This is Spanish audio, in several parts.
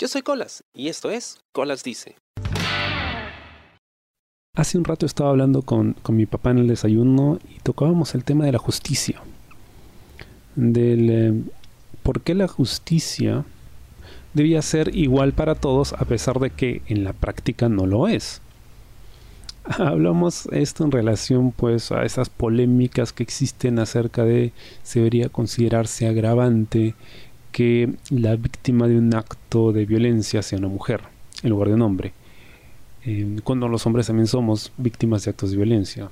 Yo soy Colas y esto es Colas Dice. Hace un rato estaba hablando con, mi papá en el desayuno y tocábamos el tema de la justicia. Del eh, por qué la justicia debía ser igual para todos a pesar de que en la práctica no lo es. Hablamos esto en relación pues a esas polémicas que existen acerca de si debería considerarse agravante que la víctima de un acto de violencia sea una mujer en lugar de un hombre. Eh, cuando los hombres también somos víctimas de actos de violencia.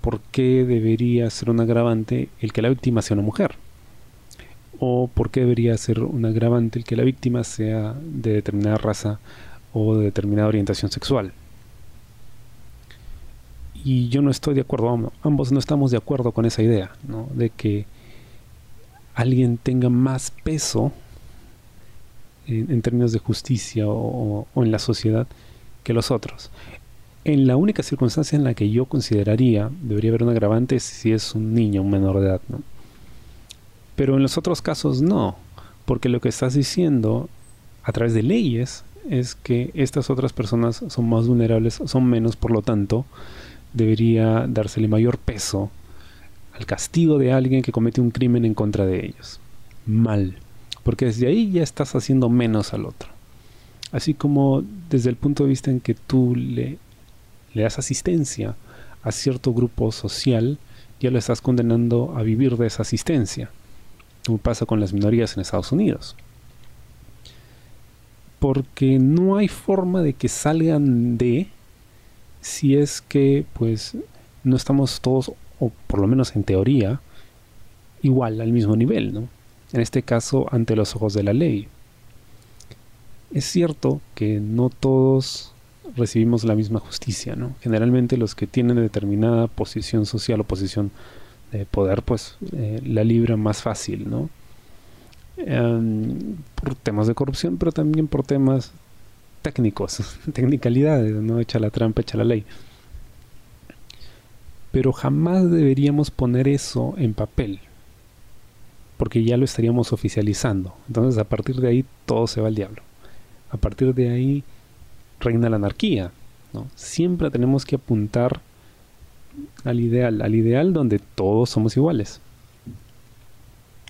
¿Por qué debería ser un agravante el que la víctima sea una mujer? ¿O por qué debería ser un agravante el que la víctima sea de determinada raza o de determinada orientación sexual? Y yo no estoy de acuerdo, ambos no estamos de acuerdo con esa idea, ¿no? de que alguien tenga más peso en, términos de justicia o, en la sociedad que los otros. En la única circunstancia en la que yo consideraría debería haber un agravante si es un niño, un menor de edad. Pero en los otros casos no, porque lo que estás diciendo a través de leyes es que estas otras personas son más vulnerables, son menos, por lo tanto, debería dársele mayor peso al castigo de alguien que comete un crimen en contra de ellos. Mal, porque desde ahí ya estás haciendo menos al otro. Así como desde el punto de vista en que tú le, le das asistencia a cierto grupo social, ya lo estás condenando a vivir de esa asistencia como pasa con las minorías en Estados Unidos. Porque no hay forma de que salgan de si es que pues no estamos todos, o por lo menos en teoría, igual al mismo nivel, ¿no? En este caso, ante los ojos de la ley. Es cierto que no todos recibimos la misma justicia, ¿no? Generalmente los que tienen determinada posición social o posición de poder, pues eh, la libra más fácil, ¿no? Em, por temas de corrupción, pero también por temas técnicos, tecnicalidades, ¿no? Echa la trampa, echa la ley. Pero jamás deberíamos poner eso en papel, porque ya lo estaríamos oficializando. Entonces, a partir de ahí, todo se va al diablo. A partir de ahí, reina la anarquía. ¿no? Siempre tenemos que apuntar al ideal, al ideal donde todos somos iguales.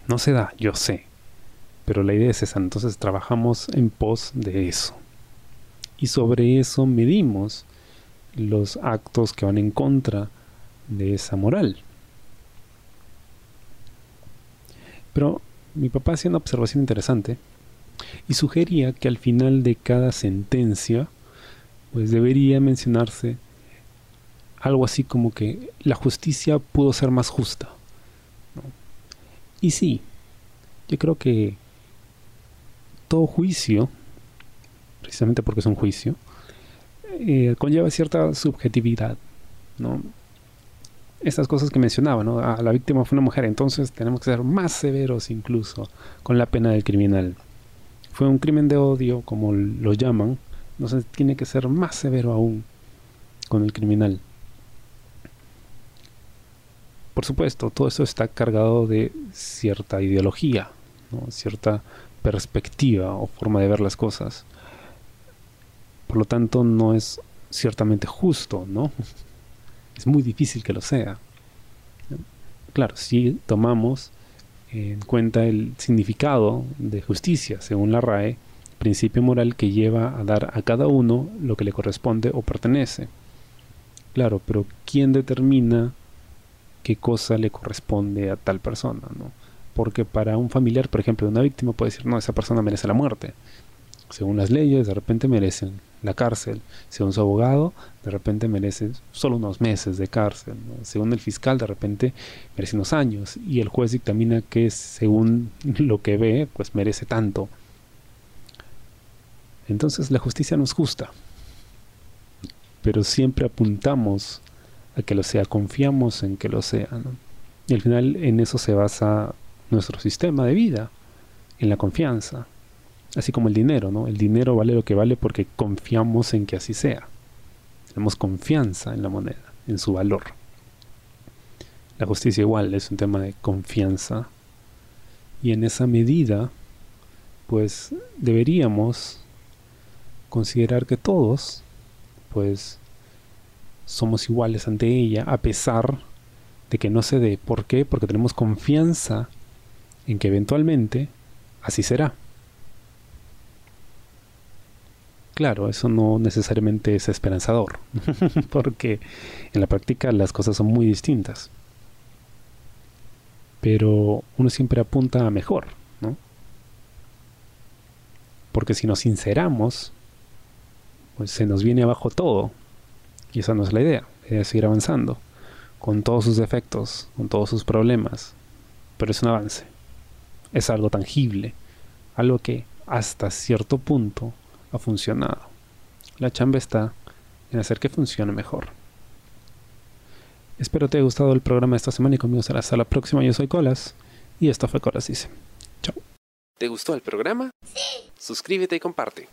No se da, yo sé, pero la idea es esa, entonces trabajamos en pos de eso. Y sobre eso medimos los actos que van en contra de esa moral. Pero mi papá hacía una observación interesante y sugería que al final de cada sentencia pues debería mencionarse algo así como que la justicia pudo ser más justa. Y sí, yo creo que todo juicio, precisamente porque es un juicio, eh, conlleva cierta subjetividad. ¿no? Estas cosas que mencionaba, ¿no? Ah, la víctima fue una mujer, entonces tenemos que ser más severos incluso con la pena del criminal. Fue un crimen de odio, como lo llaman, entonces tiene que ser más severo aún con el criminal. Por supuesto, todo eso está cargado de cierta ideología, cierta perspectiva o forma de ver las cosas. Por lo tanto, no es ciertamente justo, ¿no? Es muy difícil que lo sea. Claro, si tomamos en cuenta el significado de justicia, según la RAE, principio moral que lleva a dar a cada uno lo que le corresponde o pertenece. Claro, pero ¿quién determina qué cosa le corresponde a tal persona, ¿no? Porque para un familiar, por ejemplo, de una víctima puede decir, no, esa persona merece la muerte. Según las leyes, de repente merecen la cárcel. Según su abogado, de repente merece solo unos meses de cárcel. Según el fiscal, de repente merece unos años. Y el juez dictamina que según lo que ve, pues merece tanto. Entonces la justicia no es justa. Pero siempre apuntamos que lo sea, confiamos en que lo sea. Y al final en eso se basa nuestro sistema de vida, en la confianza. Así como el dinero, ¿no? El dinero vale lo que vale porque confiamos en que así sea. Tenemos confianza en la moneda, en su valor. La justicia igual es un tema de confianza. Y en esa medida, pues deberíamos considerar que todos, pues, somos iguales ante ella, a pesar de que no se dé. ¿Por qué? Porque tenemos confianza en que eventualmente así será. Claro, eso no necesariamente es esperanzador, porque en la práctica las cosas son muy distintas. Pero uno siempre apunta a mejor, ¿no? Porque si nos sinceramos, pues se nos viene abajo todo. Y esa no es la idea, la idea es seguir avanzando, con todos sus defectos, con todos sus problemas. Pero es un avance, es algo tangible, algo que hasta cierto punto ha funcionado. La chamba está en hacer que funcione mejor. Espero te haya gustado el programa de esta semana y conmigo será hasta la próxima. Yo soy Colas y esto fue Colas Dice. Chao. ¿Te gustó el programa? Sí. Suscríbete y comparte.